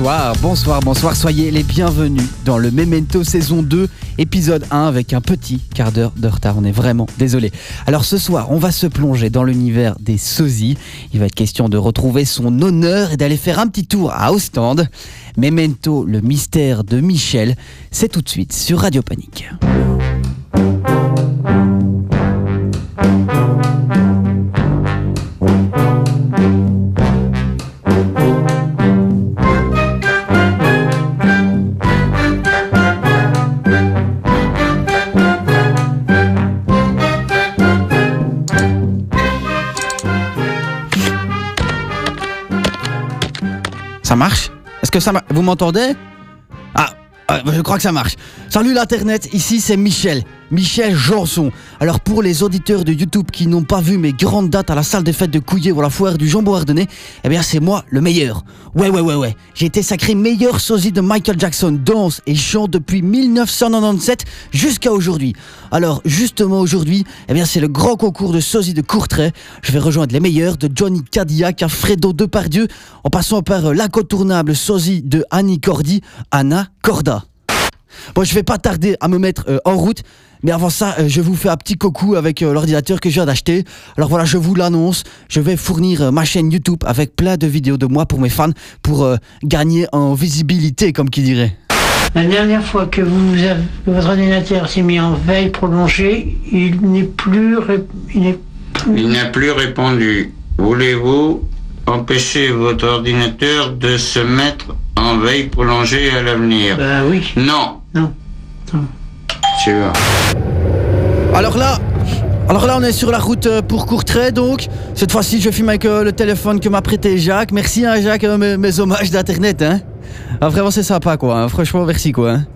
Bonsoir, bonsoir, bonsoir, soyez les bienvenus dans le Memento saison 2, épisode 1 avec un petit quart d'heure de retard, on est vraiment désolé. Alors ce soir, on va se plonger dans l'univers des sosies, il va être question de retrouver son honneur et d'aller faire un petit tour à Ostende. Memento, le mystère de Michel, c'est tout de suite sur Radio Panique. Marche? Est-ce que ça marche Vous m'entendez? Ah, euh, je crois que ça marche. Salut l'internet, ici c'est Michel. Michel Janson. Alors pour les auditeurs de YouTube qui n'ont pas vu mes grandes dates à la salle des fêtes de Couillet ou la foire du jambon ardennais, eh bien c'est moi le meilleur. Ouais ouais ouais ouais. J'ai été sacré meilleur sosie de Michael Jackson, danse et chant depuis 1997 jusqu'à aujourd'hui. Alors justement aujourd'hui, eh bien c'est le grand concours de sosie de Courtrai. Je vais rejoindre les meilleurs de Johnny Cadillac à Fredo Depardieu en passant par euh, l'incontournable sosie de Annie Cordy, Anna Corda. Bon, je vais pas tarder à me mettre euh, en route, mais avant ça, euh, je vous fais un petit coucou avec l'ordinateur que je viens d'acheter. Alors voilà, je vous l'annonce, je vais fournir ma chaîne YouTube avec plein de vidéos de moi pour mes fans, pour gagner en visibilité, comme qui dirait. La dernière fois que vous avez- que votre ordinateur s'est mis en veille prolongée, il n'est plus, ré- il n'est plus- Il n'a plus répondu. Voulez-vous empêcher votre ordinateur de se mettre en veille prolongée à l'avenir? Bah oui, Non. non. Tu vois. Alors là, alors là, on est sur la route euh, pour Courtrai, donc cette fois-ci, je filme avec euh, le téléphone que m'a prêté Jacques. Merci, hein, Jacques, euh, mes, mes hommages d'internet, hein. Ah, vraiment, c'est sympa, quoi. hein. Franchement, merci, quoi. hein.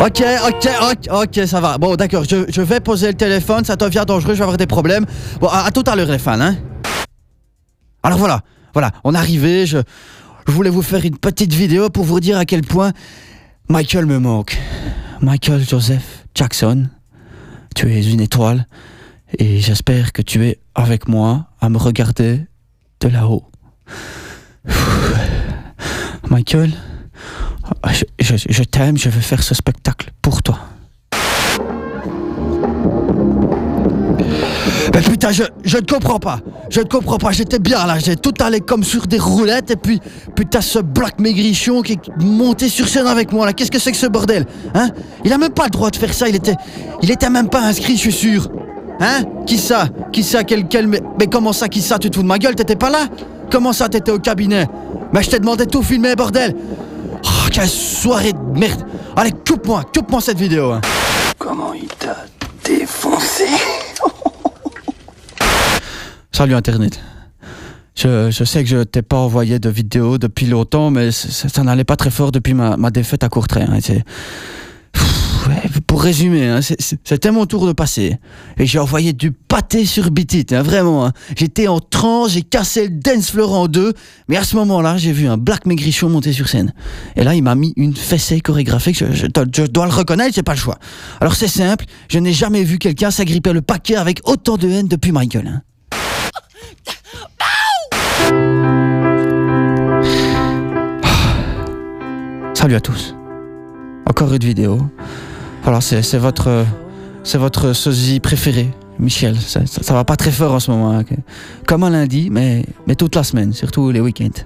Ok, ok, ok, ok, ça va. Bon, d'accord, je, je vais poser le téléphone, ça devient dangereux, je vais avoir des problèmes. Bon, à, tout à l'heure, les fans, hein. Alors voilà, voilà, on est arrivé, je, je voulais vous faire une petite vidéo pour vous dire à quel point Michael me manque. Michael Joseph Jackson, tu es une étoile et j'espère que tu es avec moi à me regarder de là-haut. Michael, je, je- je t'aime, je veux faire ce spectacle pour toi. Mais putain, je, je ne comprends pas. Je ne comprends pas. J'étais bien là. J'ai tout allé comme sur des roulettes. Et puis, putain, ce black maigrichon qui est monté sur scène avec moi là. Qu'est-ce que c'est que ce bordel Hein? Il a même pas le droit de faire ça. Il était, il était même pas inscrit, je suis sûr. Hein? Qui ça? Qui ça? Quel, quel... Mais, mais comment ça, qui ça? Tu te fous de ma gueule? T'étais pas là? Comment ça, t'étais au cabinet? Mais je t'ai demandé de tout filmer, bordel Oh, quelle soirée de merde Allez, coupe-moi, coupe-moi cette vidéo. hein. Comment il t'a défoncé? Salut Internet. Je, je sais que je t'ai pas envoyé de vidéo depuis longtemps, mais ça n'allait pas très fort depuis ma, ma défaite à Courtrai. hein. Ouais, pour résumer, hein, c'était mon tour de passer. Et j'ai envoyé du pâté sur Bitit, hein, vraiment. hein. J'étais en transe, j'ai cassé le dance floor en deux, mais à ce moment-là, j'ai vu un Black Maigrichon monter sur scène. Et là, il m'a mis une fessée chorégraphique, je, dois- le reconnaître, j'ai pas le choix. Alors c'est simple, je n'ai jamais vu quelqu'un s'agripper le paquet avec autant de haine depuis Michael. hein. Salut à tous. Encore une vidéo. Voilà, c'est votre, c'est votre sosie préféré, Michel. Ça, ça, va pas très fort en ce moment. hein. Comme un lundi, mais, mais toute la semaine, surtout les week-ends.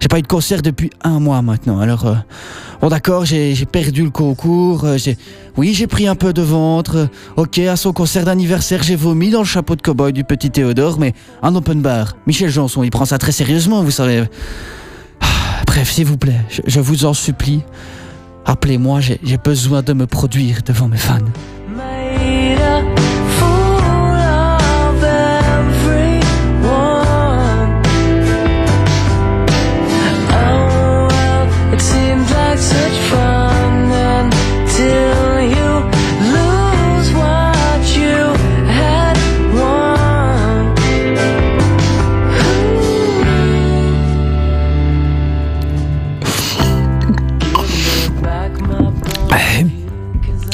J'ai pas eu de concert depuis un mois maintenant. Alors, euh, bon d'accord, j'ai perdu le concours. euh, j'ai, oui, j'ai pris un peu de ventre. euh, ok, à son concert d'anniversaire, j'ai vomi dans le chapeau de cow-boy du petit Théodore, mais un open bar. Michel Janson, il prend ça très sérieusement, vous savez. Ah, Bref, s'il vous plaît, je vous en supplie, appelez-moi, j'ai besoin de me produire devant mes fans.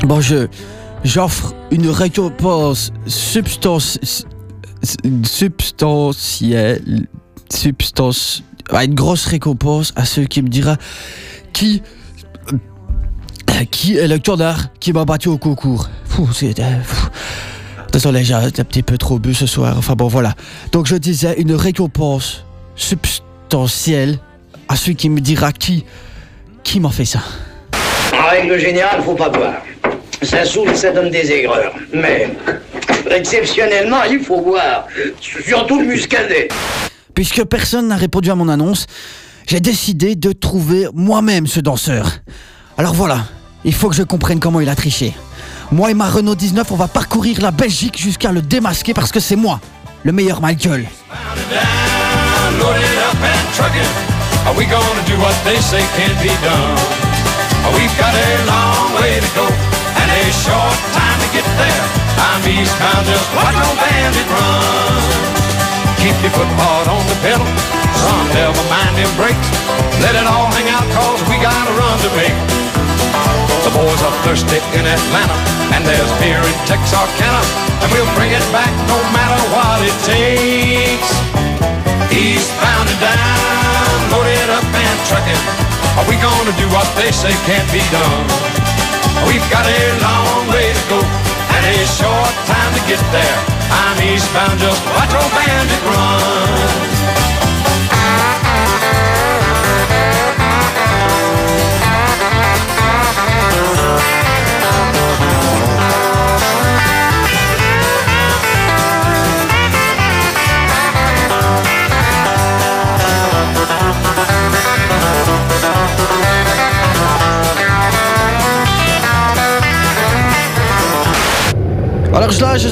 Bon, je j'offre une récompense substance substantielle substance ouais, une grosse récompense à ceux qui me dira qui qui est le connard qui m'a battu au concours. C'est euh. Désolé, j'ai un petit peu trop bu ce soir. Enfin bon, voilà. Donc je disais une récompense substantielle à celui qui me dira qui qui m'a fait ça. Règle générale, faut pas boire. Ça saoule, ça donne des aigreurs. Mais, exceptionnellement, il faut boire. Surtout le muscadet. Puisque personne n'a répondu à mon annonce, j'ai décidé de trouver moi-même ce danseur. Alors voilà, il faut que je comprenne comment il a triché. Moi et ma Renault 19, on va parcourir la Belgique jusqu'à le démasquer parce que c'est moi, le meilleur Michael. A short time to get there. I'm eastbound, just watch no bandit run. Keep your foot hard on the pedal, son, never mind them brakes. Let it all hang out cause we got a run to make. The boys are thirsty in Atlanta, and there's beer in Texarkana, and we'll bring it back no matter what it takes. Eastbound and down, loaded up and trucking. Are we gonna do what they say can't be done? We've got a long way to go and a short time to get there. I'm eastbound, just watch old bandit run. Alors là, je,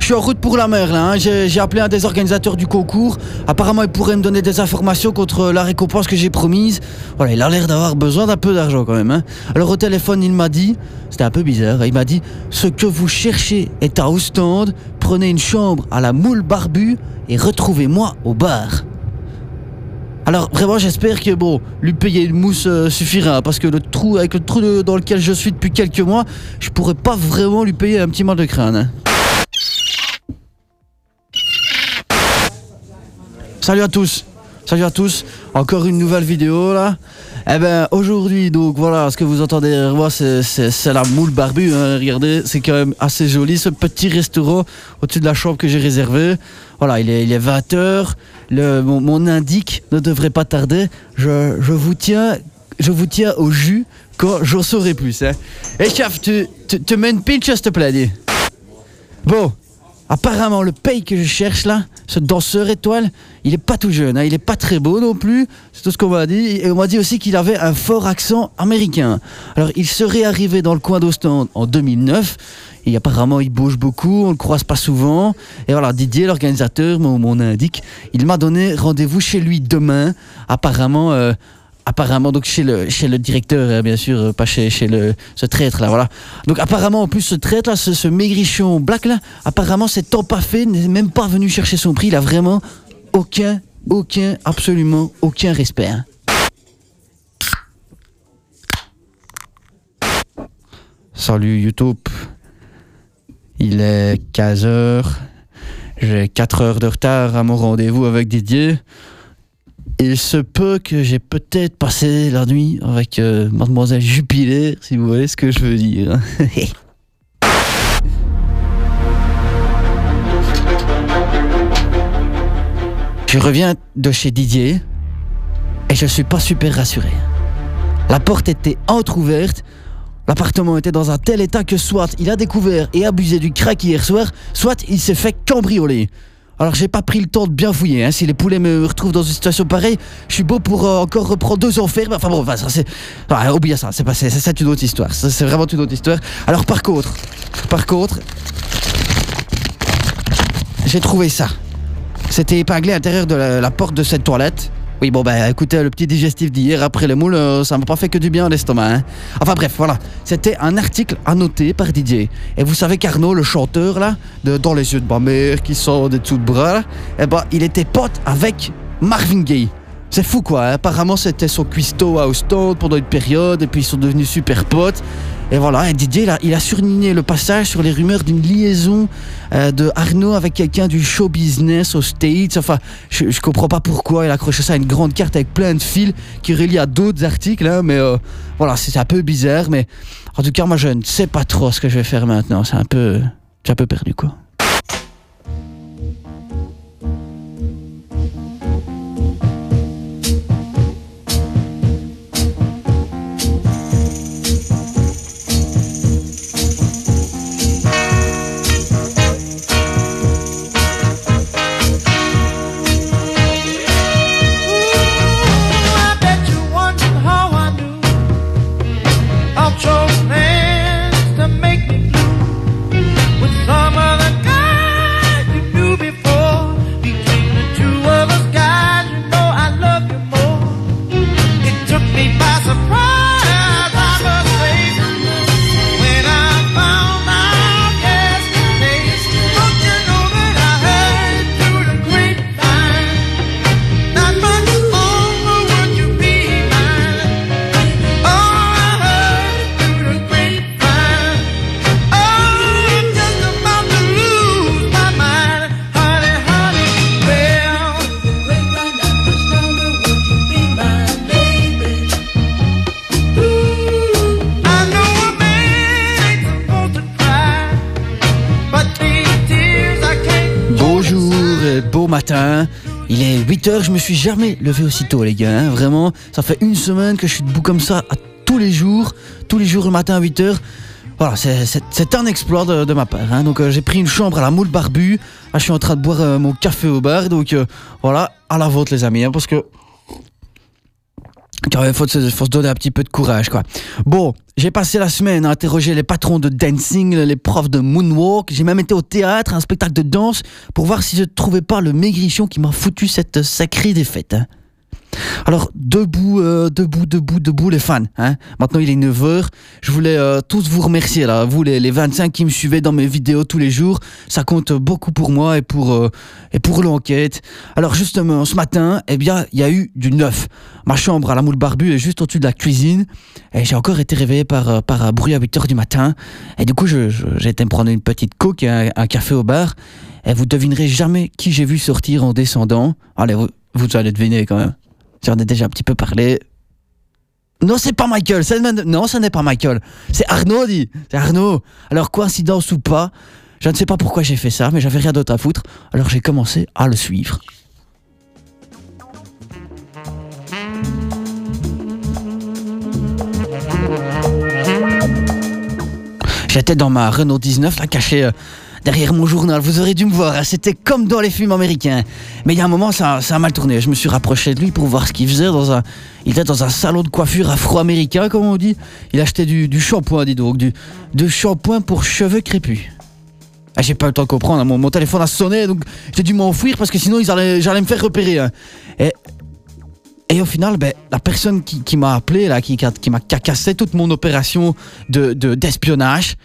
suis en route pour la mer là. hein. J'ai appelé un des organisateurs du concours. Apparemment, il pourrait me donner des informations contre la récompense que j'ai promise. Voilà, il a l'air d'avoir besoin d'un peu d'argent quand même. hein. Alors au téléphone, il m'a dit, c'était un peu bizarre. hein, Il m'a dit ce que vous cherchez est à Ostende. Prenez une chambre à la Moule Barbu et retrouvez-moi au bar. Alors vraiment j'espère que bon lui payer une mousse euh, suffira parce que le trou avec le trou dans lequel je suis depuis quelques mois je pourrais pas vraiment lui payer un petit mal de crâne. hein. Salut à tous, salut à tous, encore une nouvelle vidéo là. Eh ben aujourd'hui donc voilà ce que vous entendez derrière moi c'est, la moule barbue, hein. regardez c'est quand même assez joli ce petit restaurant au-dessus de la chambre que j'ai réservé. Voilà il est, il est 20h, mon, mon indique ne devrait pas tarder, je, vous tiens je vous tiens au jus quand j'en saurai plus. Hein. Et chef, tu, tu, mets une pinch s'il te plaît. Bon, apparemment le paye que je cherche là, ce danseur étoile, il est pas tout jeune, hein, il est pas très beau non plus, c'est tout ce qu'on m'a dit. Et on m'a dit aussi qu'il avait un fort accent américain. Alors il serait arrivé dans le coin d'Ostende en 2009. Et apparemment, il bouge beaucoup, on le croise pas souvent. Et voilà, Didier, l'organisateur, mon, indique, il m'a donné rendez-vous chez lui demain. Apparemment, euh, apparemment donc chez le chez le directeur euh, bien sûr pas chez ce traître là voilà donc apparemment en plus ce traître là ce, ce maigrichon black là apparemment c'est tant pas fait n'est même pas venu chercher son prix il a vraiment aucun aucun absolument aucun respect hein. Salut YouTube. Il est 15h. J'ai 4 heures de retard à mon rendez-vous avec Didier. Il se peut que j'ai peut-être passé la nuit avec euh, mademoiselle Jupiler, si vous voyez ce que je veux dire. je reviens de chez Didier et je suis pas super rassuré. La porte était entr'ouverte, l'appartement était dans un tel état que soit il a découvert et abusé du crack hier soir, soit il s'est fait cambrioler. Alors j'ai pas pris le temps de bien fouiller. Hein. Si les poulets me retrouvent dans une situation pareille, je suis beau pour euh, encore reprendre deux ans ferme. Enfin bon, enfin, ça c'est. Oubliez ça, c'est passé. C'est une autre histoire. C'est vraiment une autre histoire. Alors par contre, par contre, j'ai trouvé ça. C'était épinglé à l'intérieur de la porte de cette toilette. Oui, bon, bah écoutez, le petit digestif d'hier après les moules, euh, ça m'a pas fait que du bien à l'estomac. Hein. Enfin bref, voilà. C'était un article annoté par Didier. Et vous savez qu'Arnaud, le chanteur, là, de Dans les yeux de ma mère, qui sort des dessous de bras, là, eh ben, il était pote avec Marvin Gaye. C'est fou quoi, hein. apparemment c'était son cuistot à Ostende pendant une période et puis ils sont devenus super potes. Et voilà, et Didier, il a, il a surligné le passage sur les rumeurs d'une liaison euh, de Arnaud avec quelqu'un du show business aux States. Enfin, je, je comprends pas pourquoi il a accroché ça à une grande carte avec plein de fils qui relient à d'autres articles, hein, mais euh, voilà, c'est un peu bizarre. Mais en tout cas, moi, je ne sais pas trop ce que je vais faire maintenant. C'est un peu, un peu perdu, quoi. Est 8h, je me suis jamais levé aussitôt les gars, hein, vraiment. Ça fait une semaine que je suis debout comme ça à tous les jours, tous les jours le matin à 8h. Voilà, c'est- un exploit de, ma part. hein. Donc euh, j'ai pris une chambre à la moule barbu. Là, je suis en train de boire euh, mon café au bar. Donc euh, voilà, à la vôtre les amis, hein, parce que il faut, se- faut se donner un petit peu de courage, quoi. Bon, j'ai passé la semaine à interroger les patrons de dancing, les profs de moonwalk. J'ai même été au théâtre, un spectacle de danse, pour voir si je ne trouvais pas le maigrichon qui m'a foutu cette sacrée défaite. hein. Alors, debout, euh, debout, debout, debout, les fans. Hein. Maintenant, il est 9h. Je voulais euh, tous vous remercier, là. Vous, les, les 25 qui me suivez dans mes vidéos tous les jours. Ça compte beaucoup pour moi et pour, euh, pour l'enquête. Alors, justement, ce matin, eh bien, il y a eu du neuf. Ma chambre à la moule barbu est juste au-dessus de la cuisine. Et j'ai encore été réveillé par, par un bruit à 8h du matin. Et du coup, je- je- j'ai été me prendre une petite coke et un, un café au bar. Et vous devinerez jamais qui j'ai vu sortir en descendant. Allez, vous, vous allez deviner quand même. J'en ai déjà un petit peu parlé. Non, c'est pas Michael. Non, ce n'est pas Michael. C'est Arnaud, dit. C'est Arnaud. Alors, coïncidence ou pas, je ne sais pas pourquoi j'ai fait ça, mais j'avais rien d'autre à foutre. Alors, j'ai commencé à le suivre. J'étais dans ma Renault 19, là, caché euh, derrière mon journal. Vous aurez dû me voir. hein. C'était comme dans les films américains. Mais il y a un moment, ça, a mal tourné. Je me suis rapproché de lui pour voir ce qu'il faisait. Dans un, il était dans un salon de coiffure afro-américain, comme on dit. Il achetait du, shampoing, dis donc. Du, shampoing pour cheveux crépus. Ah, j'ai pas eu le temps de comprendre. hein. Mon, téléphone a sonné, donc j'ai dû m'enfuir parce que sinon j'allais me faire repérer. hein. Et, et au final, ben, la personne qui, m'a appelé, qui, m'a cacassé toute mon opération de- d'espionnage,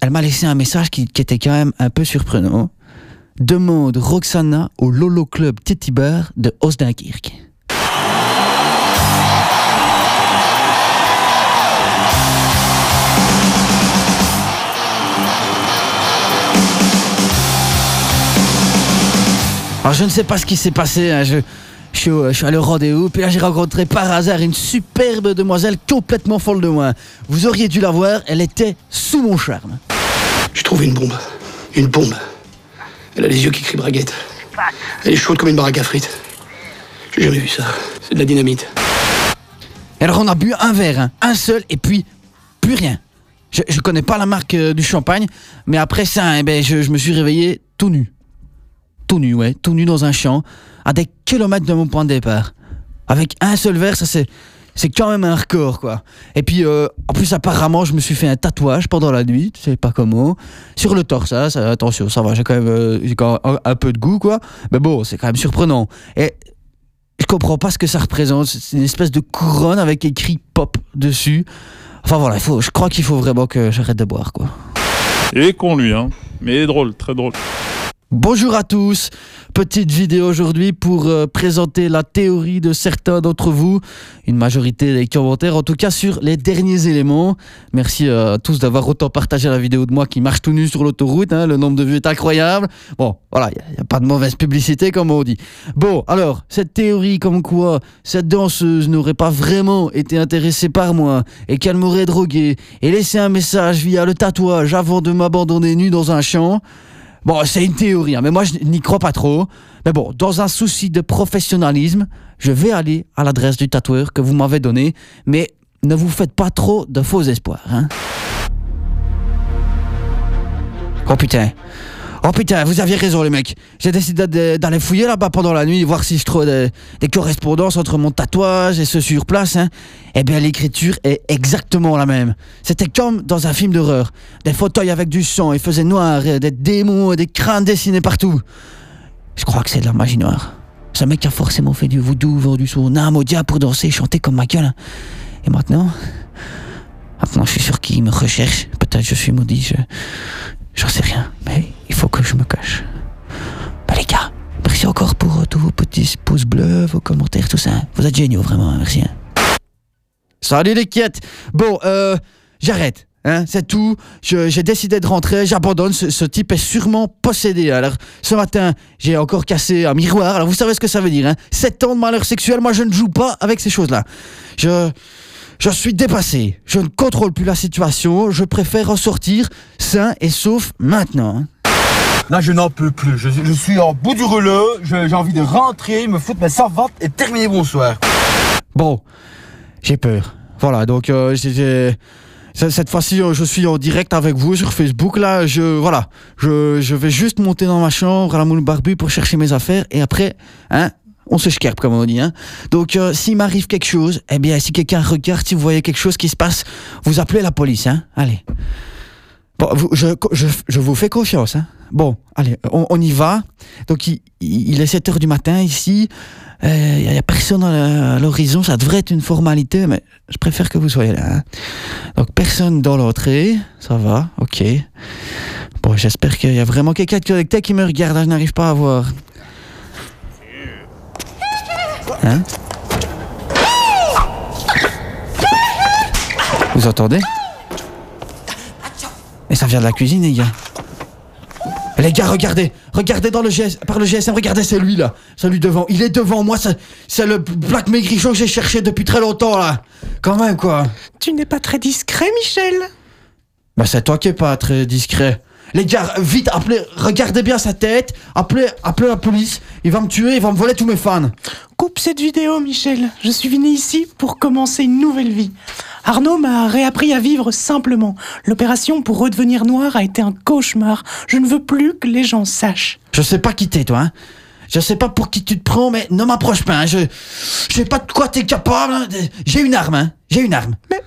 elle m'a laissé un message qui, était quand même un peu surprenant. Demande Roxana au Lolo Club Titi Bar de Osdenkirk. Alors je ne sais pas ce qui s'est passé. hein, Je, suis, je suis allé au rendez-vous, puis là j'ai rencontré par hasard une superbe demoiselle complètement folle de moi. Vous auriez dû la voir, elle était sous mon charme. J'ai trouvé une bombe. Une bombe. Elle a les yeux qui crient braguette. Elle est chaude comme une baraque à frites. J'ai jamais vu ça. C'est de la dynamite. Alors on a bu un verre, hein, un seul, et puis plus rien. Je, je connais pas la marque euh, du champagne, mais après ça, eh ben, je, je me suis réveillé tout nu. Tout nu, ouais, tout nu dans un champ, à des kilomètres de mon point de départ. Avec un seul verre, ça c'est... C'est quand même un record, quoi. Et puis, euh, en plus, apparemment, je me suis fait un tatouage pendant la nuit, tu sais pas comment, sur le torse, hein, ça, attention, ça va, j'ai quand même, euh, quand un, peu de goût, quoi. Mais bon, c'est quand même surprenant. Et je comprends pas ce que ça représente. C'est une espèce de couronne avec écrit pop dessus. Enfin voilà, il faut, je crois qu'il faut vraiment que j'arrête de boire, quoi. Et con lui, hein. Mais drôle, très drôle. Bonjour à tous, petite vidéo aujourd'hui pour euh, présenter la théorie de certains d'entre vous, une majorité des commentaires en tout cas sur les derniers éléments. Merci euh, à tous d'avoir autant partagé la vidéo de moi qui marche tout nu sur l'autoroute, hein, le nombre de vues est incroyable. Bon, voilà, il n'y a, pas de mauvaise publicité comme on dit. Bon, alors, cette théorie comme quoi cette danseuse n'aurait pas vraiment été intéressée par moi et qu'elle m'aurait drogué et laissé un message via le tatouage avant de m'abandonner nu dans un champ, Bon, c'est une théorie, hein, mais moi je n'y crois pas trop. Mais bon, dans un souci de professionnalisme, je vais aller à l'adresse du tatoueur que vous m'avez donné, mais ne vous faites pas trop de faux espoirs. Hein. Oh putain. Oh putain, vous aviez raison les mecs. J'ai décidé d'aller fouiller là-bas pendant la nuit, voir si je trouve des, correspondances entre mon tatouage et ce sur place. Hein. Eh bien l'écriture est exactement la même. C'était comme dans un film d'horreur. Des fauteuils avec du sang, il faisait noir, des démons des crânes dessinés partout. Je crois que c'est de la magie noire. Ce mec a forcément fait du voodoo, vendu son âme au diable pour danser et chanter comme ma gueule. Et maintenant? Maintenant je suis sûr qu'il me recherche. Peut-être je suis maudit, je... J'en sais rien, mais faut que je me cache. Bah les gars, merci encore pour euh, tous vos petits pouces bleus, vos commentaires, tout ça. Vous êtes géniaux, vraiment, merci. Hein. Salut les quêtes Bon, euh, j'arrête. Hein, c'est tout. J'ai décidé de rentrer. J'abandonne. Ce, type est sûrement possédé. Alors, ce matin, j'ai encore cassé un miroir. Alors, vous savez ce que ça veut dire. Hein 7 ans de malheur sexuel. Moi, je ne joue pas avec ces choses-là. Je. Je suis dépassé. Je ne contrôle plus la situation. Je préfère ressortir sain et sauf maintenant. Là, je n'en peux plus. Je, suis en bout du rouleau. J'ai envie de rentrer, me foutre mes savates et terminer bonsoir. Bon, j'ai peur. Voilà, donc euh, cette fois-ci, euh, je suis en direct avec vous sur Facebook. Là, je voilà, je, vais juste monter dans ma chambre à la moule barbu pour chercher mes affaires et après, hein, on se scarpe comme on dit. Hein. Donc euh, s'il m'arrive quelque chose, eh bien si quelqu'un regarde, si vous voyez quelque chose qui se passe, vous appelez la police. Hein. Allez. Bon, je, je, vous fais confiance. Hein. Bon, allez, on, y va. Donc il, il, est 7 heures du matin ici. Il euh, n'y a, personne à l'horizon. Ça devrait être une formalité, mais je préfère que vous soyez là. Hein. Donc personne dans l'entrée. Ça va, ok. Bon, j'espère qu'il y a vraiment quelqu'un de connecté qui me regarde. Je n'arrive pas à voir. Hein? Vous entendez? Et ça vient de la cuisine, les gars. Les gars, regardez, regardez dans le GSM, par le GSM, regardez celui là, celui devant. Il est devant moi, c'est le Black Maigrichon que j'ai cherché depuis très longtemps là. Quand même quoi. Tu n'es pas très discret, Michel. Bah c'est toi qui es pas très discret. Les gars, vite, appelez, regardez bien sa tête, appelez, appelez la police, il va me tuer, il va me voler tous mes fans. Coupe cette vidéo, Michel. Je suis venu ici pour commencer une nouvelle vie. Arnaud m'a réappris à vivre simplement. L'opération pour redevenir noir a été un cauchemar. Je ne veux plus que les gens sachent. Je sais pas qui t'es, toi, hein. Je sais pas pour qui tu te prends, mais ne m'approche pas, hein. Je, je sais pas de quoi t'es capable, hein. J'ai une arme, hein. J'ai une arme. Mais,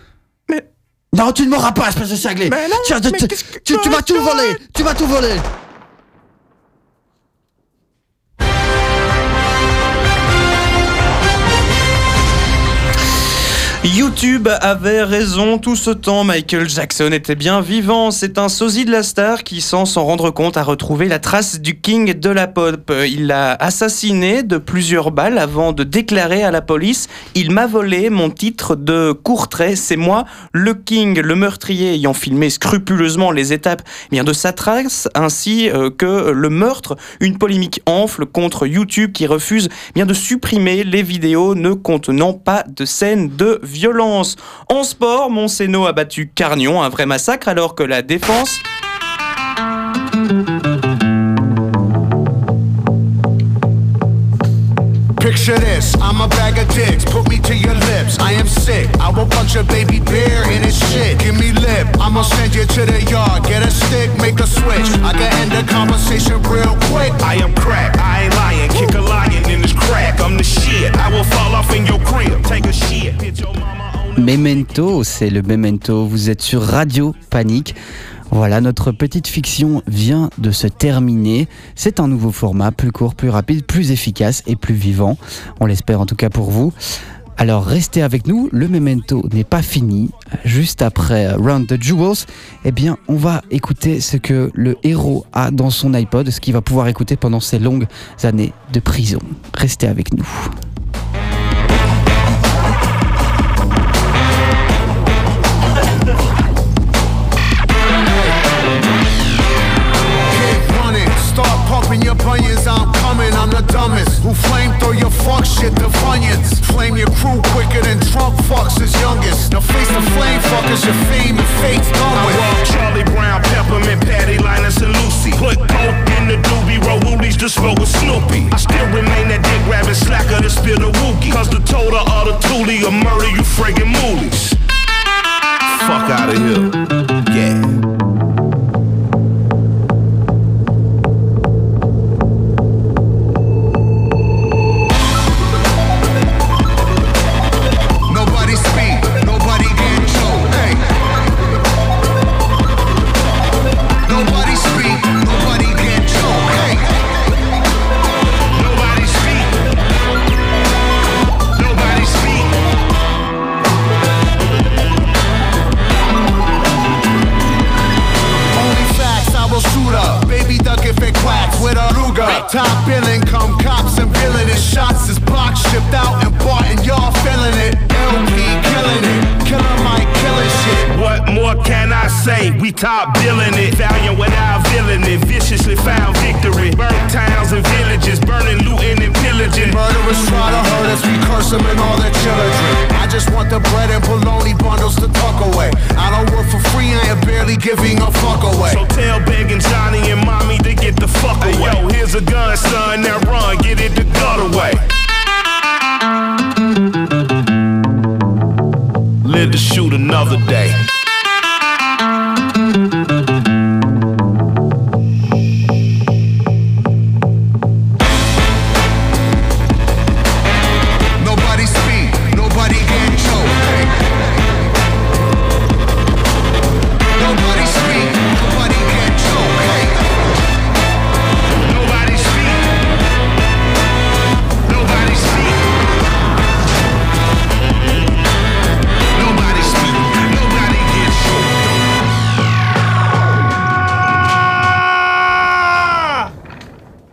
non, tu ne m'auras pas, espèce de cinglé. Mais non, tu, mais tu, tu m'as tout volé. Tu m'as tout volé. YouTube avait raison tout ce temps, Michael Jackson était bien vivant, c'est un sosie de la star qui, sans s'en rendre compte, a retrouvé la trace du king de la pop. Il l'a assassiné de plusieurs balles avant de déclarer à la police « Il m'a volé mon titre de court trait, c'est moi, le king, le meurtrier ayant filmé scrupuleusement les étapes bien de sa trace, ainsi euh, que le meurtre, une polémique enfle contre YouTube qui refuse bien de supprimer les vidéos ne contenant pas de scènes de violence. En sport, Montseno a battu Carnion, un vrai massacre, alors que la défense... Picture this, I'm a bag of dicks, put me to your lips. I am sick, I will punch a baby bear in his shit. Give me lip, I'ma send you to the yard. Get a stick, make a switch. I can end the conversation real quick. I am crack, I ain't lying. Kick a lion in his crack, I'm the shit. I will fall off in your crib, take a shit. Memento, c'est le Memento. Vous êtes sur Radio Panique. Voilà, notre petite fiction vient de se terminer. C'est un nouveau format, plus court, plus rapide, plus efficace et plus vivant. On l'espère en tout cas pour vous. Alors restez avec nous, le memento n'est pas fini. Juste après Round the Jewels, eh bien on va écouter ce que le héros a dans son iPod, ce qu'il va pouvoir écouter pendant ses longues années de prison. Restez avec nous. Start your bunions, I'm coming, I'm the dumbest. Who flame through your fuck shit, the funyuns. Flame your crew quicker than Trump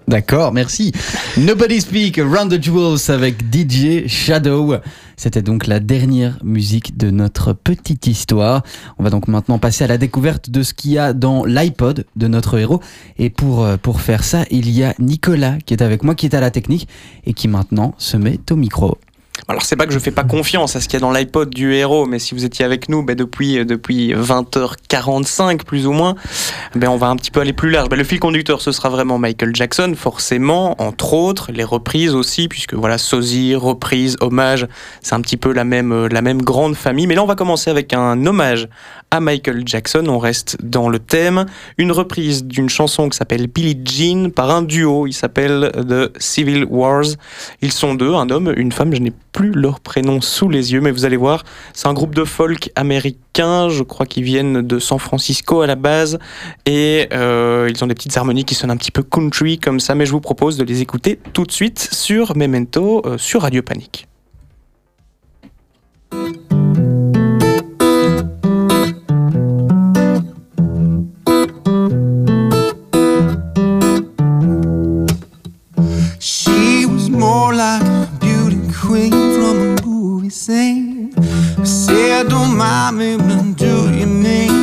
D'accord, merci. Nobody Speak, Round the Jewels avec DJ Shadow. C'était donc la dernière musique de notre petite histoire. On va donc maintenant passer à la découverte de ce qu'il y a dans l'iPod de notre héros. Et pour, euh, pour faire ça, il y a Nicolas qui est avec moi, qui est à la technique et qui maintenant se met au micro. Alors c'est pas que je fais pas confiance à ce qu'il y a dans l'iPod du héros, mais si vous étiez avec nous ben, depuis, depuis 20h45 plus ou moins, ben, on va un petit peu aller plus large. Ben, le fil conducteur ce sera vraiment Michael Jackson, forcément, entre autres, les reprises aussi, puisque voilà, sosie, reprise, hommage, c'est un petit peu la même, la même grande famille. Mais là on va commencer avec un hommage à Michael Jackson, on reste dans le thème, une reprise d'une chanson qui s'appelle Billie Jean par un duo, il s'appelle The Civil Wars. Ils sont deux, un homme, une femme, je n'ai plus leur prénom sous les yeux, mais vous allez voir, c'est un groupe de folk américain, je crois qu'ils viennent de San Francisco à la base, et euh, ils ont des petites harmonies qui sonnent un petit peu country comme ça, mais je vous propose de les écouter tout de suite sur Memento, euh, sur Radio Panique. sing. Say, I don't mind me, but do you mean?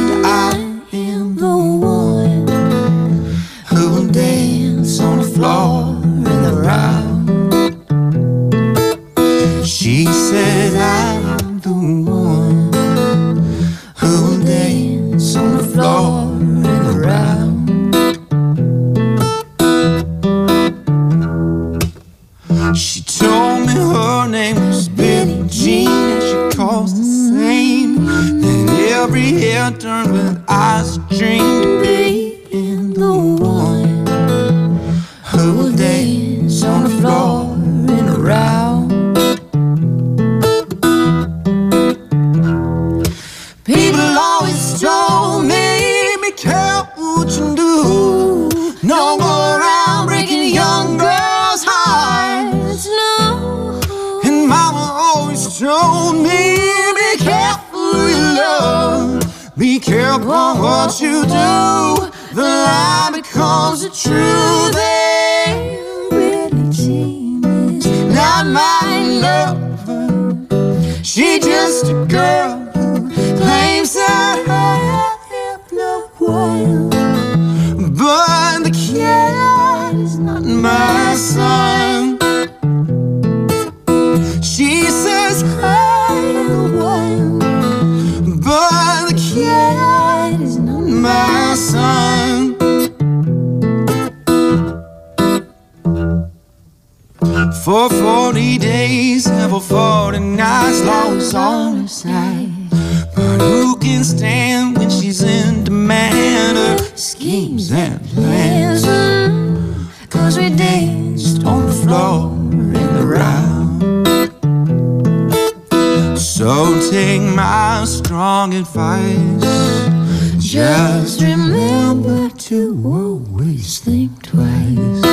Just remember to always think twice.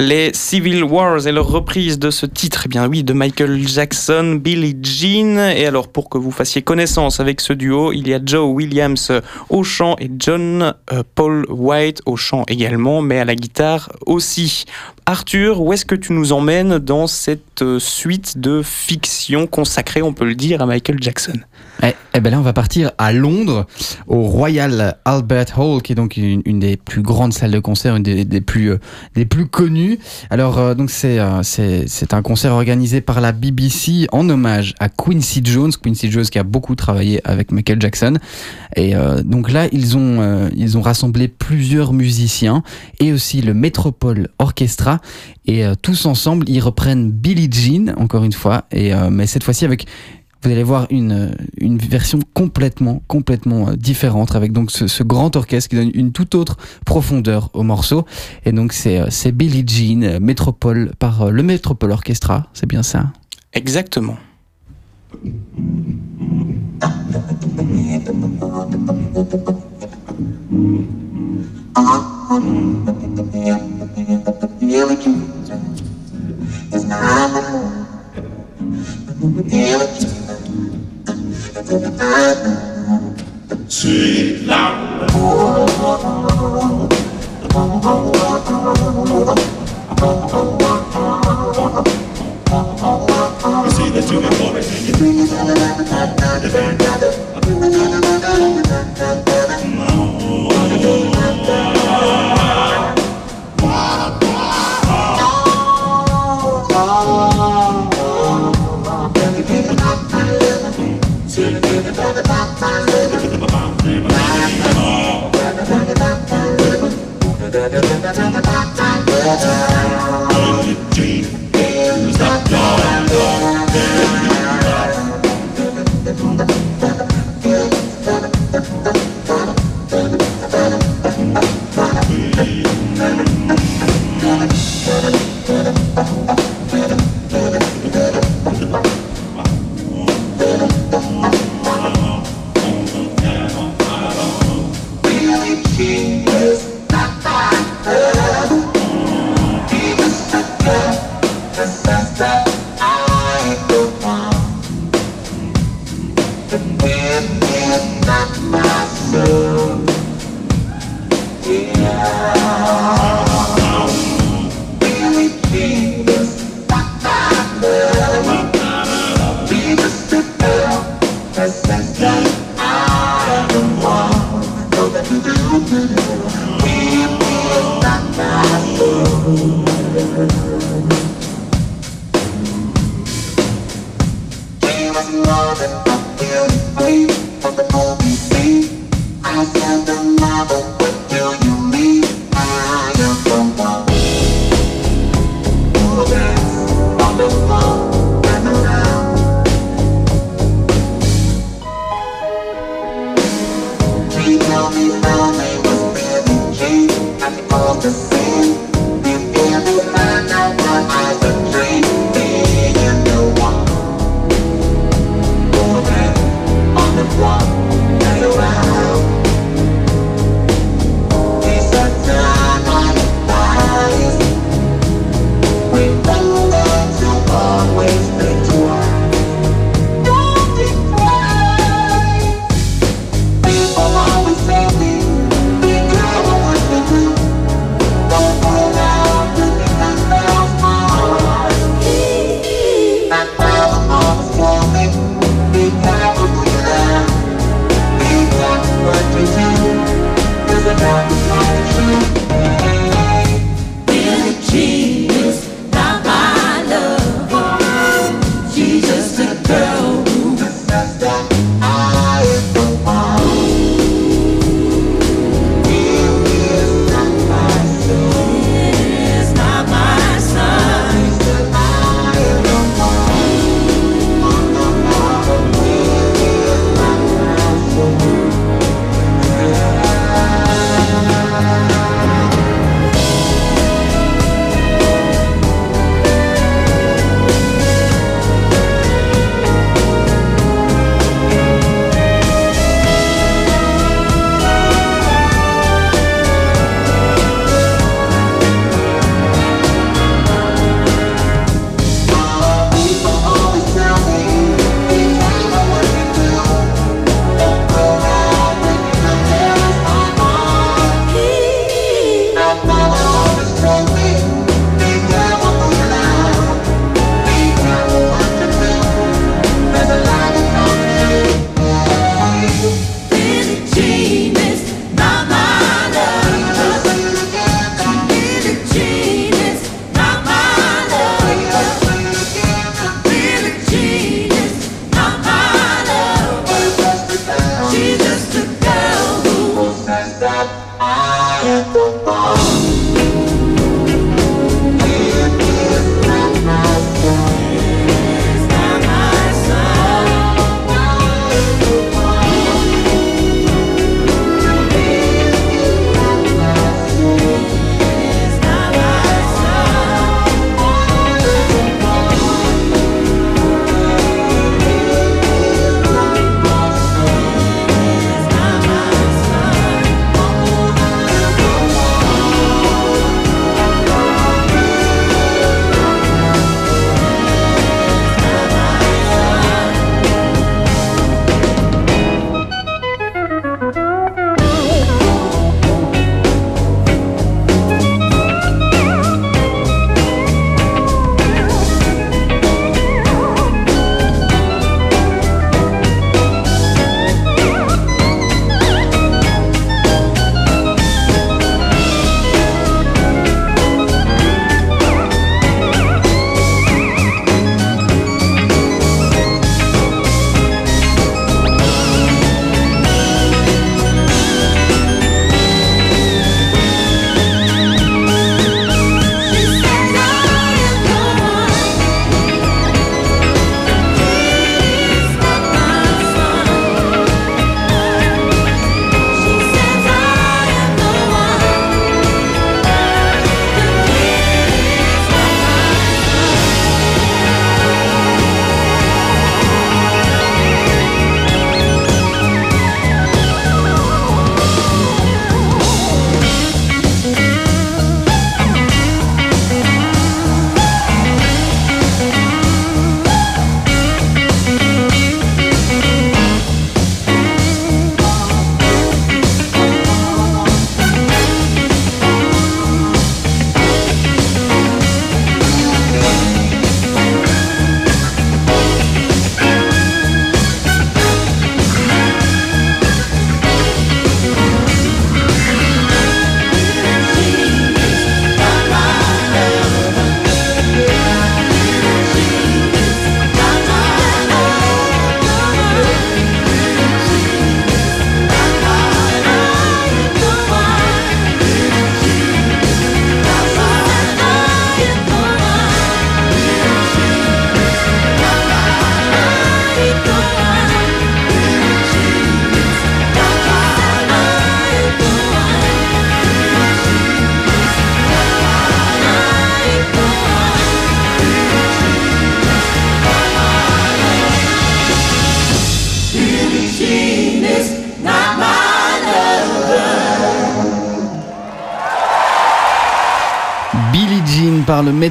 Les Civil Wars et leur reprise de ce titre, eh bien oui, de Michael Jackson, Billie Jean. Et alors, pour que vous fassiez connaissance avec ce duo, il y a Joe Williams au chant et John euh, Paul White au chant également, mais à la guitare aussi. Arthur, où est-ce que tu nous emmènes dans cette euh, suite de fiction consacrée, on peut le dire, à Michael Jackson? Eh, eh ben là, on va partir à Londres, au Royal Albert Hall, qui est donc une, des plus grandes salles de concert, une des, plus, euh, des plus connues. Alors, euh, donc c'est euh, c'est c'est un concert organisé par la BBC en hommage à Quincy Jones, Quincy Jones qui a beaucoup travaillé avec Michael Jackson. Et donc là, ils ont ils ont rassemblé plusieurs musiciens et aussi le Metropole Orchestra. Et tous ensemble, ils reprennent Billie Jean encore une fois, et mais cette fois-ci avec vous allez voir une, une version complètement, complètement euh, différente avec donc ce, ce grand orchestre qui donne une toute autre profondeur au morceau. Et donc c'est euh, c'est Billie Jean, euh, Métropole par euh, le Métropole Orchestra, c'est bien ça? Exactement. Sweet You see that you can go and you bring it the band Jean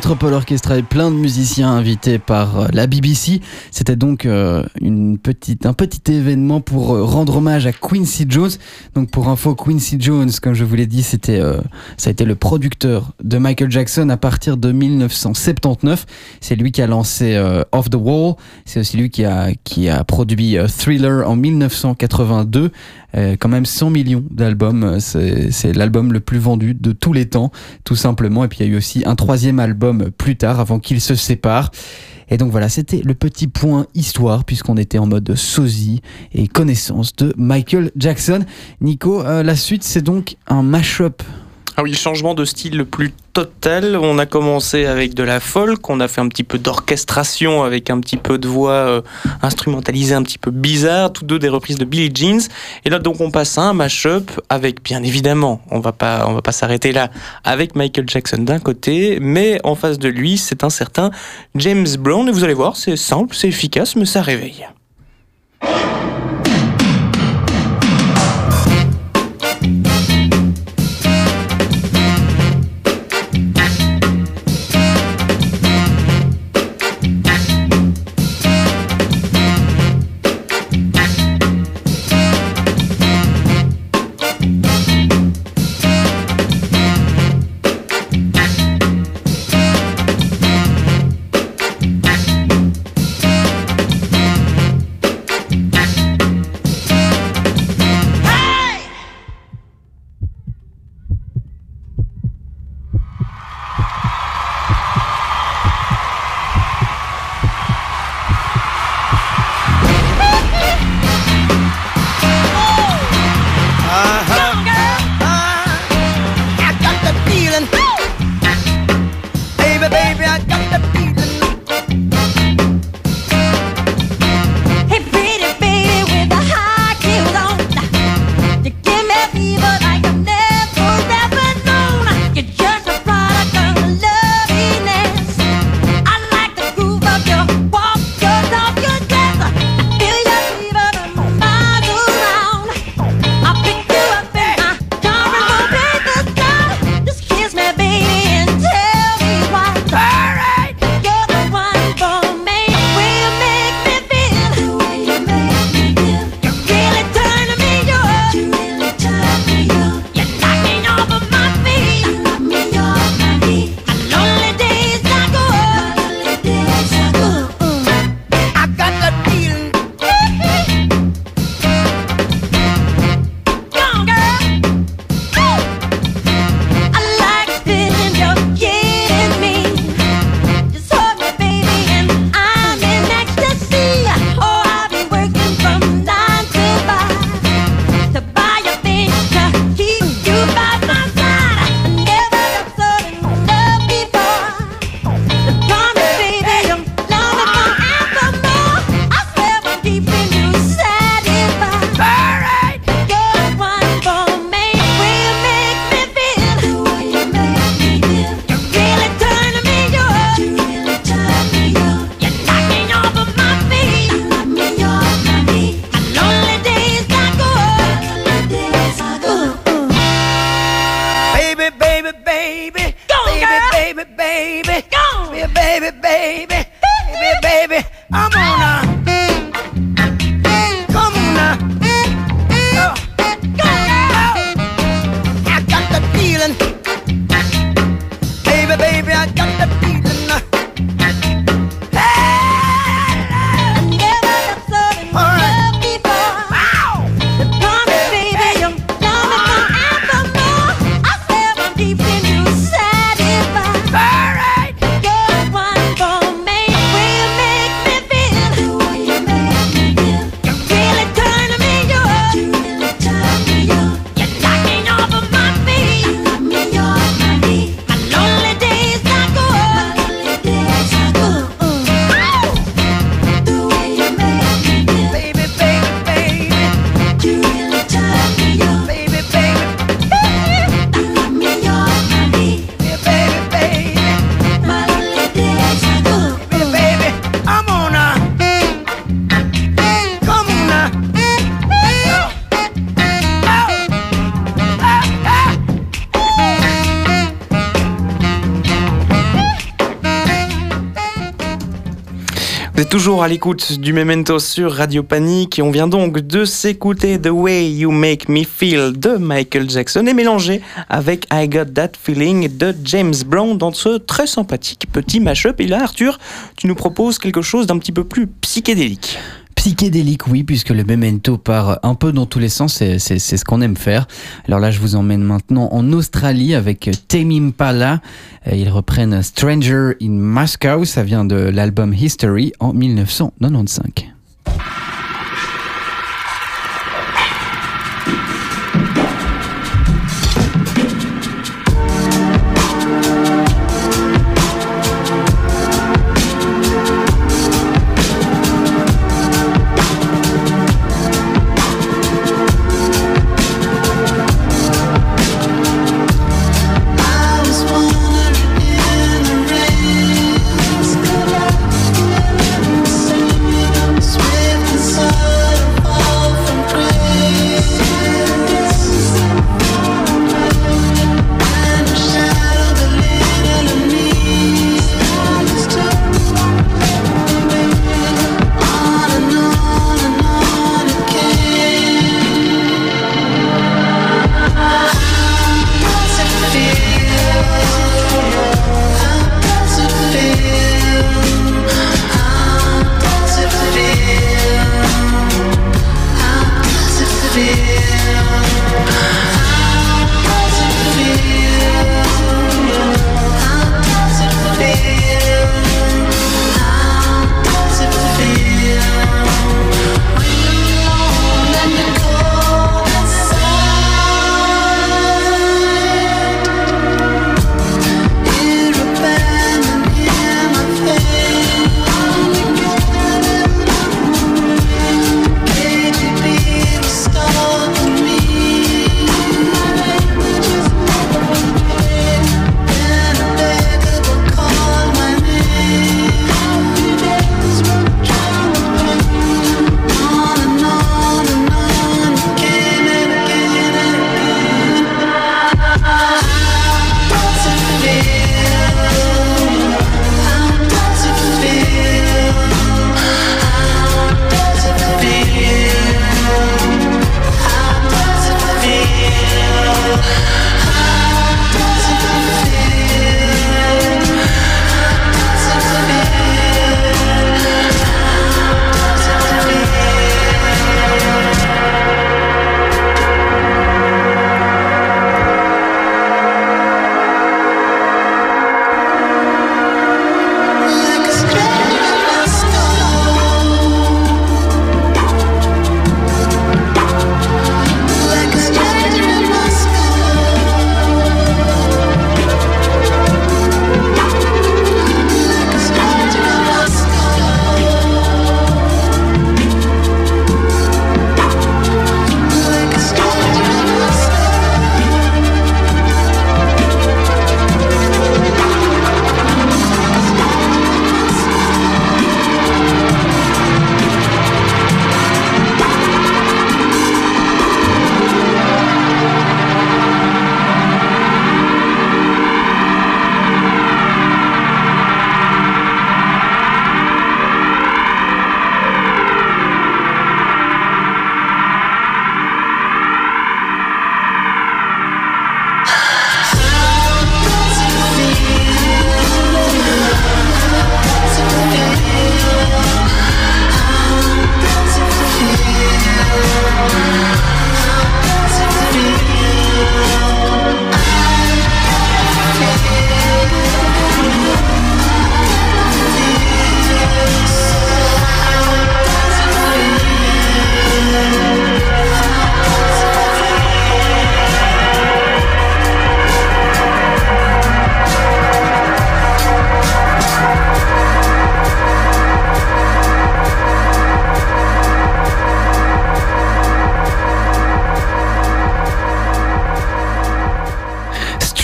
Metropole Orchestra et plein de musiciens invités par euh, la BBC. C'était donc euh, une petite, un petit événement pour euh, rendre hommage à Quincy Jones. Donc pour info, Quincy Jones, comme je vous l'ai dit, c'était, ça a été le producteur de Michael Jackson à partir de 1979. C'est lui qui a lancé Off the Wall. C'est aussi lui qui a, qui a produit Thriller en 1982. Euh, quand même 100 millions d'albums. Euh, C'est l'album le plus vendu de tous les temps, tout simplement. Et puis il y a eu aussi un troisième album plus tard, avant qu'ils se séparent. Et donc voilà, c'était le petit point histoire, puisqu'on était en mode sosie et connaissance de Michael Jackson. Nico, euh, la suite, c'est donc un mash-up. Ah oui, changement de style le plus total. On a commencé avec de la folk, on a fait un petit peu d'orchestration avec un petit peu de voix euh, instrumentalisée un petit peu bizarre, tous deux des reprises de Billie Jeans. Et là donc on passe à un mash-up avec bien évidemment, on va pas on va pas s'arrêter là avec Michael Jackson d'un côté, mais en face de lui, c'est un certain James Brown et vous allez voir, c'est simple, c'est efficace mais ça réveille. Toujours à l'écoute du Memento sur Radio Panique et on vient donc de s'écouter The Way You Make Me Feel de Michael Jackson et mélanger avec I Got That Feeling de James Brown dans ce très sympathique petit mashup. Et là, Arthur, tu nous proposes quelque chose d'un petit peu plus psychédélique. Psychédélique, oui, puisque le memento part un peu dans tous les sens, c'est ce qu'on aime faire. Alors là, je vous emmène maintenant en Australie avec Tame Impala. Ils reprennent Stranger in Moscow, ça vient de l'album History en 1995.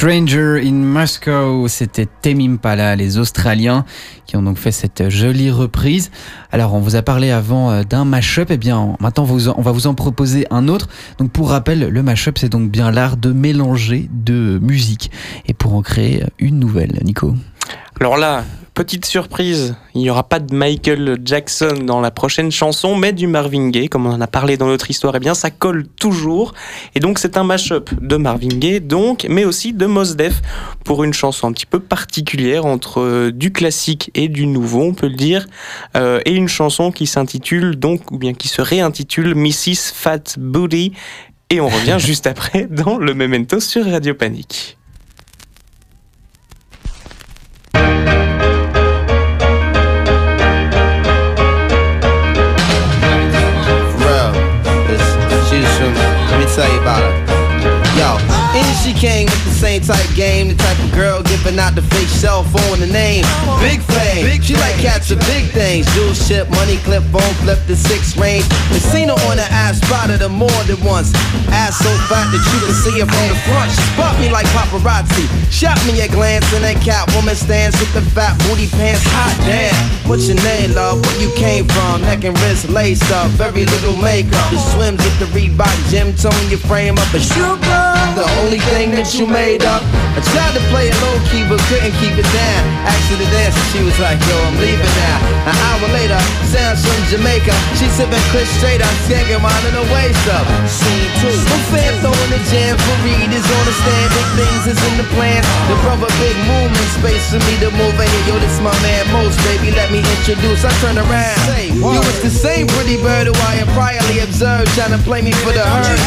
Stranger in Moscow, c'était Tame Impala, les Australiens, qui ont donc fait cette jolie reprise. Alors, on vous a parlé avant euh, d'un mashup, et bien maintenant on va vous en proposer un autre. Donc, pour rappel, le mashup, c'est donc bien l'art de mélanger de musique et pour en créer une nouvelle. Nico. Alors là, petite surprise, il n'y aura pas de Michael Jackson dans la prochaine chanson, mais du Marvin Gaye, comme on en a parlé dans notre histoire, et bien ça colle toujours. Et donc c'est un mash-up de Marvin Gaye, donc, mais aussi de Mos Def, pour une chanson un petit peu particulière entre euh, du classique et du nouveau, on peut le dire, euh, et une chanson qui s'intitule donc, ou bien qui se réintitule Mrs. Fat Booty. Et on revient juste après dans le Memento sur Radio Panique. With the same type game, the type of girl giving out the fake cell phone the name. Big fame, she like cats with big things. Jewel ship, money clip, phone flip, the six range. Her on the ass, spotted her more than once. Ass so fat that you can see her from the front. She spot me like paparazzi. Shot me a glance and that cat woman stands with the fat booty pants. Hot damn, what's your name, love? Where you came from? Neck and wrist laced up, very little makeup. The swims with the Reebok gym tone, your frame up a sugar. The only thing that you made up. I tried to play it low key, but couldn't keep it down. Asked her to dance, and she was like, Yo, I'm leaving now. An hour later, sounds from Jamaica. She sipping Chris straight out, skanking mine in the waist up. Scene two. No fan throwing the jam for Reed is on the stand. Big things is in the plans. The brother big movement space for me to move in here. Yo, this my man Most, baby. Let me introduce. I turn around. Say, you was the same pretty bird who I had priorly observed, trying to play me for the herd.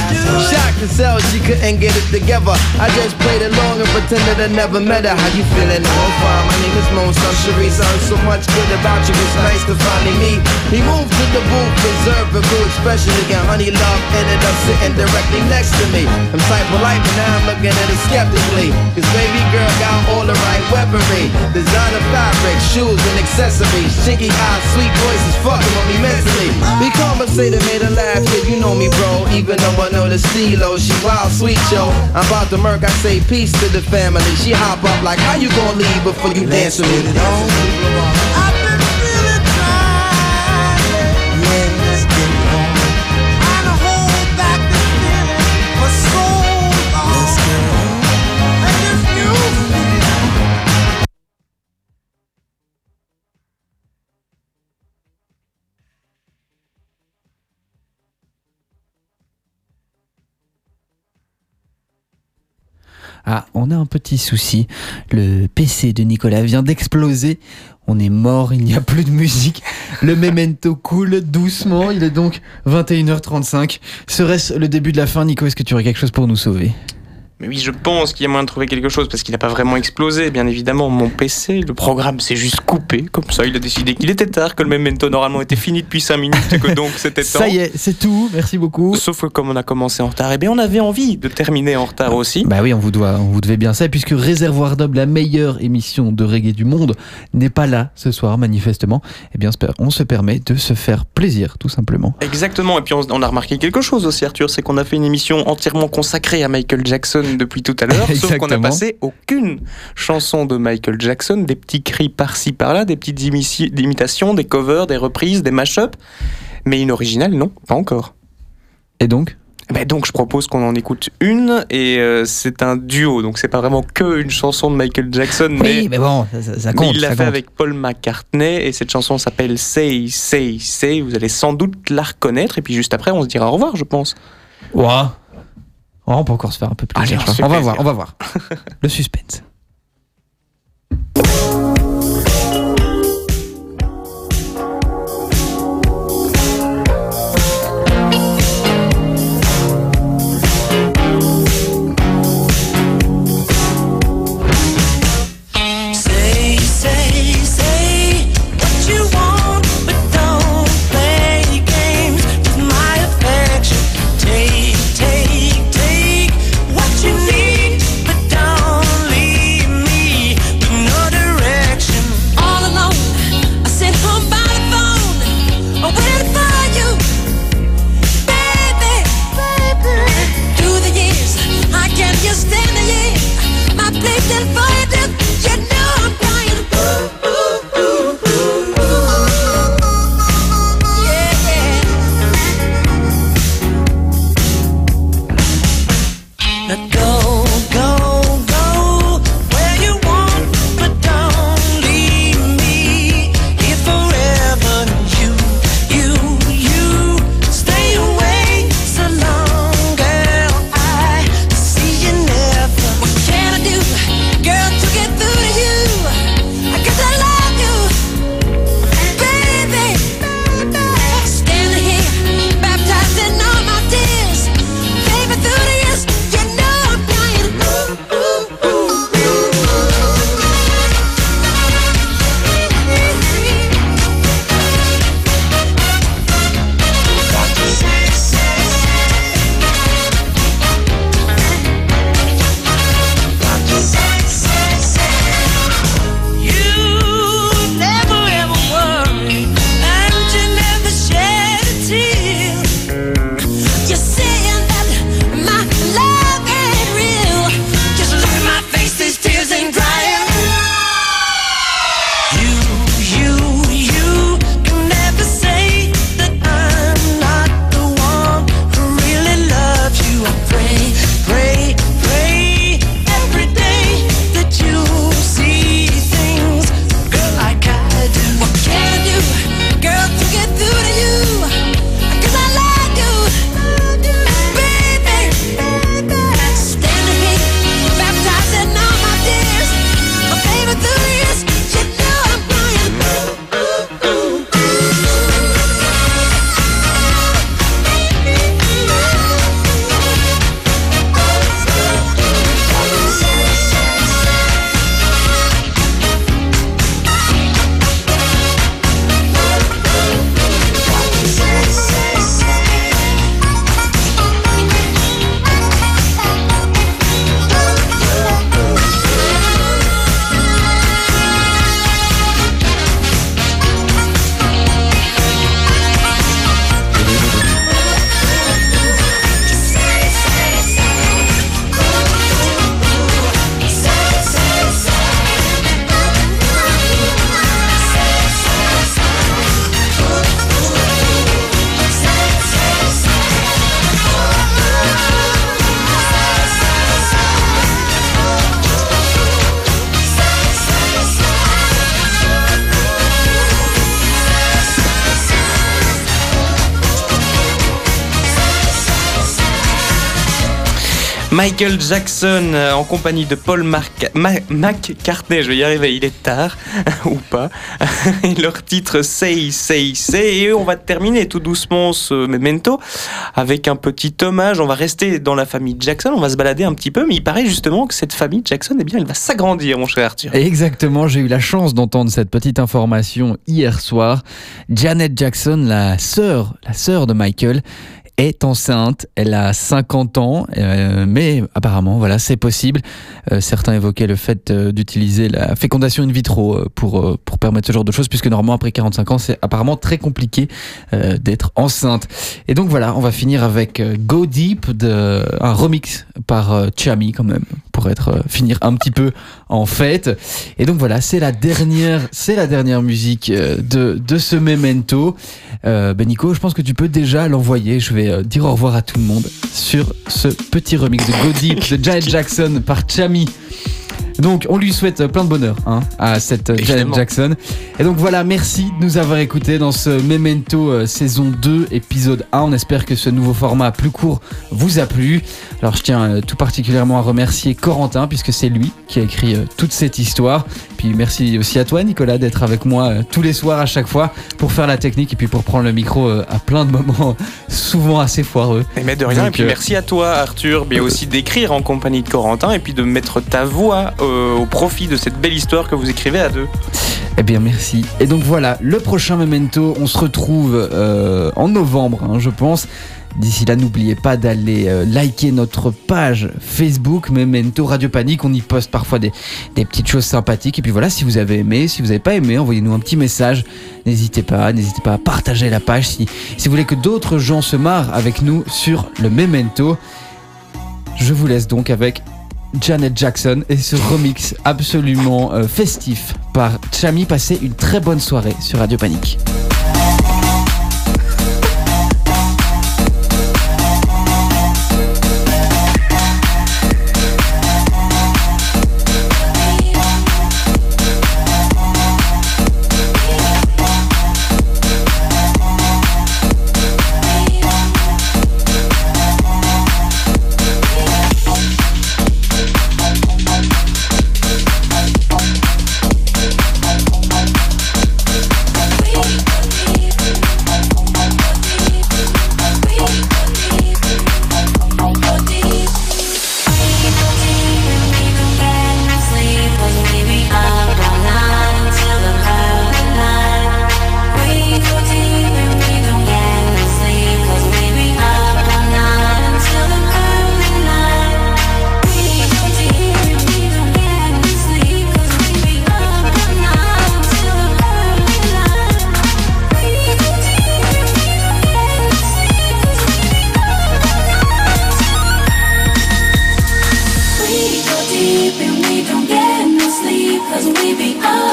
Shocked to sell, she couldn't get it together. I just played along and pretended I never met her. How you feeling? I'm fine. My name is Moon Sharice. I so much good about you. It's nice to finally meet. He moved to the booth, preserve a good expression again. Honey love ended up sitting directly next to me. I'm type polite, but now I'm looking at it skeptically. Cause baby girl got all the right weaponry. Designer fabric, shoes and accessories. Chinky eyes, sweet voices, fucking with me mentally. We conversated, made her laugh, yeah, you know me, bro. Even though I know the stilo, she wild, sweet, yo. I'm about to murk, I say peace to the family. She hop up like, how you gonna leave before you dance with me? Ah, on a un petit souci. Le PC de Nicolas vient d'exploser. On est mort, il n'y a plus de musique. Le memento coule doucement. Il est donc 21h35. Serait-ce le début de la fin, Nico? Est-ce que tu aurais quelque chose pour nous sauver? Mais oui, je pense qu'il y a moyen de trouver quelque chose parce qu'il n'a pas vraiment explosé. Bien évidemment, mon PC, le programme s'est juste coupé. Comme ça, il a décidé qu'il était tard, que le memento normalement était fini depuis 5 minutes et que donc c'était temps. Ça y est, c'est tout. Merci beaucoup. Sauf que comme on a commencé en retard, et bien on avait envie de terminer en retard aussi. Bah oui, on vous doit, on vous devait bien ça, puisque Réservoir Doble, la meilleure émission de reggae du monde, n'est pas là ce soir, manifestement. Eh bien, on se permet de se faire plaisir, tout simplement. Exactement. Et puis on, on a remarqué quelque chose aussi, Arthur, c'est qu'on a fait une émission entièrement consacrée à Michael Jackson depuis tout à l'heure, sauf qu'on n'a passé aucune chanson de Michael Jackson, des petits cris par-ci par-là, des petites imi- imitations, des covers, des reprises, des mash-ups, mais une originale, non, pas encore. Et donc? Ben donc je propose qu'on en écoute une et euh, c'est un duo donc c'est pas vraiment que une chanson de Michael Jackson Oui, mais, mais bon, ça, ça- ça mais compte. il l'a fait compte. avec Paul McCartney et cette chanson s'appelle Say Say Say vous allez sans doute la reconnaître et puis juste après on se dira au revoir je pense Ouah. Oh, on peut encore se faire un peu plaisir. Allez, on on va voir, on va voir. Le suspense. Michael Jackson euh, en compagnie de Paul Marc- Ma- McCartney, je vais y arriver, il est tard, ou pas. Et leur titre Say, Say, Say. Et on va terminer tout doucement ce memento avec un petit hommage. On va rester dans la famille Jackson, on va se balader un petit peu, mais il paraît justement que cette famille Jackson, eh bien, elle va s'agrandir, mon cher Arthur. Exactement, j'ai eu la chance d'entendre cette petite information hier soir. Janet Jackson, la sœur, la sœur de Michael, est enceinte. Elle a 50 ans, euh, mais apparemment, voilà, c'est possible. Euh, certains évoquaient le fait euh, d'utiliser la fécondation in vitro euh, pour euh, pour permettre ce genre de choses, puisque normalement après 45 ans, c'est apparemment très compliqué euh, d'être enceinte. Et donc voilà, on va finir avec Go Deep, de, un remix par Chami quand même, pour être finir un petit peu en fête. Et donc voilà, c'est la dernière, c'est la dernière musique de de ce memento. Ben Nico, je pense que tu peux déjà l'envoyer. Je vais euh, dire au revoir à tout le monde sur ce petit remix de Go Deep de Janet Jackson par Chami. Donc, on lui souhaite plein de bonheur hein, à cette Janet. Jackson. Et donc voilà, merci de nous avoir écoutés dans ce Memento euh, saison 2, épisode 1. On espère que ce nouveau format plus court vous a plu. Alors je tiens euh, tout particulièrement à remercier Corentin, puisque c'est lui qui a écrit euh, toute cette histoire. Puis merci aussi à toi Nicolas d'être avec moi tous les soirs à chaque fois pour faire la technique et puis pour prendre le micro à plein de moments souvent assez foireux. Et mais de rien, Donc, et puis merci à toi Arthur, mais aussi d'écrire en compagnie de Corentin et puis de mettre ta voix euh, au profit de cette belle histoire que vous écrivez à deux. Eh bien, merci. Et donc voilà, le prochain Memento, on se retrouve euh, en novembre, hein, je pense. D'ici là, n'oubliez pas d'aller euh, liker notre page Facebook Memento Radio Panique. On y poste parfois des, des petites choses sympathiques. Et puis voilà, si vous avez aimé, si vous n'avez pas aimé, envoyez-nous un petit message. N'hésitez pas, n'hésitez pas à partager la page si, si vous voulez que d'autres gens se marrent avec nous sur le Memento. Je vous laisse donc avec Janet Jackson et ce remix absolument euh, festif par Chami. Passez une très bonne soirée sur Radio Panique.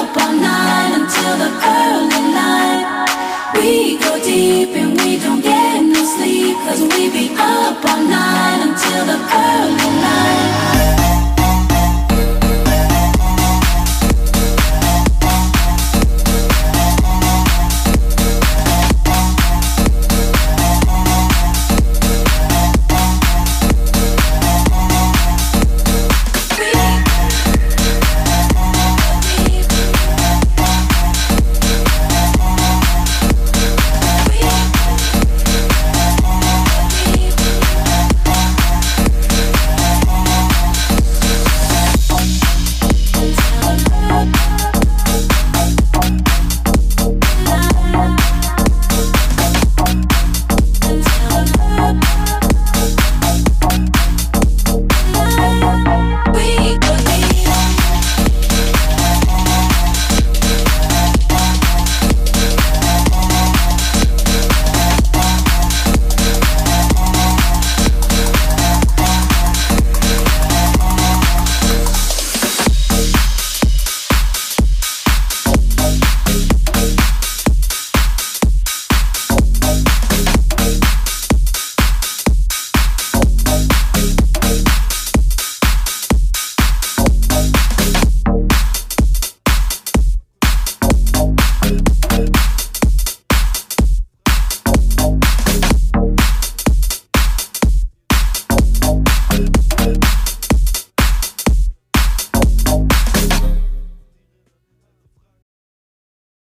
up all night until the early light. We go deep and we don't get no sleep, cause we be up all night until the early light.